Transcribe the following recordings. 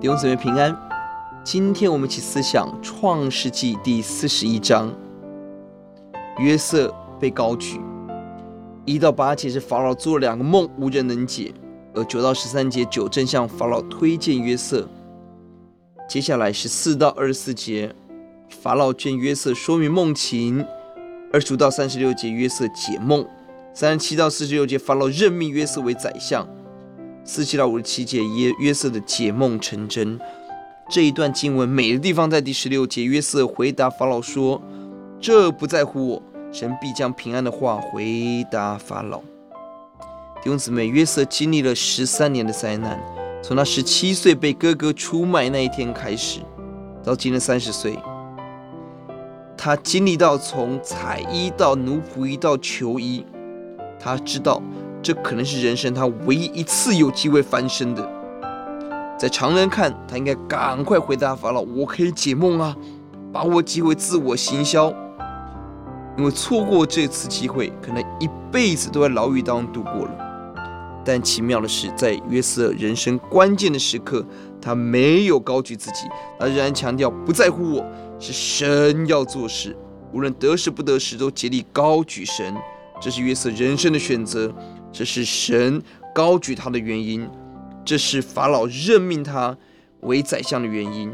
弟兄姊妹平安。今天我们一起思想创世纪第四十一章。约瑟被高举，一到八节是法老做了两个梦，无人能解；而九到十三节，九正向法老推荐约瑟。接下来是四到二十四节，法老劝约瑟说明梦情；二十五到三十六节，约瑟解梦；三十七到四十六节，法老任命约瑟为宰相。四七到五十七节，约约瑟的解梦成真。这一段经文美的地方在第十六节，约瑟回答法老说：“这不在乎我，神必将平安的话回答法老。”弟兄姊妹，约瑟经历了十三年的灾难，从他十七岁被哥哥出卖那一天开始，到今年三十岁，他经历到从采衣到奴仆衣到囚衣，他知道。这可能是人生他唯一一次有机会翻身的。在常人看，他应该赶快回答法老：“我可以解梦啊，把握机会自我行销。”因为错过这次机会，可能一辈子都在牢狱当中度过了。但奇妙的是，在约瑟人生关键的时刻，他没有高举自己，他仍然强调：“不在乎我，是神要做事，无论得时不得时，都竭力高举神。”这是约瑟人生的选择。这是神高举他的原因，这是法老任命他为宰相的原因，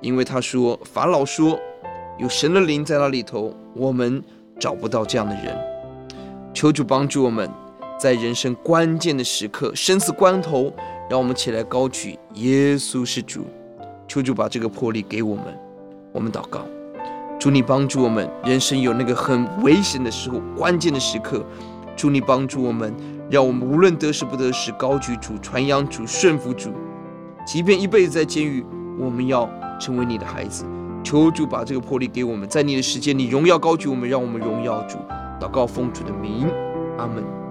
因为他说，法老说，有神的灵在那里头，我们找不到这样的人。求主帮助我们，在人生关键的时刻、生死关头，让我们起来高举耶稣是主。求主把这个魄力给我们。我们祷告，主你帮助我们，人生有那个很危险的时候、关键的时刻。主你帮助我们，让我们无论得失不得失，高举主、传扬主、顺服主。即便一辈子在监狱，我们要成为你的孩子。求主把这个魄力给我们，在你的时间里荣耀高举我们，让我们荣耀主。祷告奉主的名，阿门。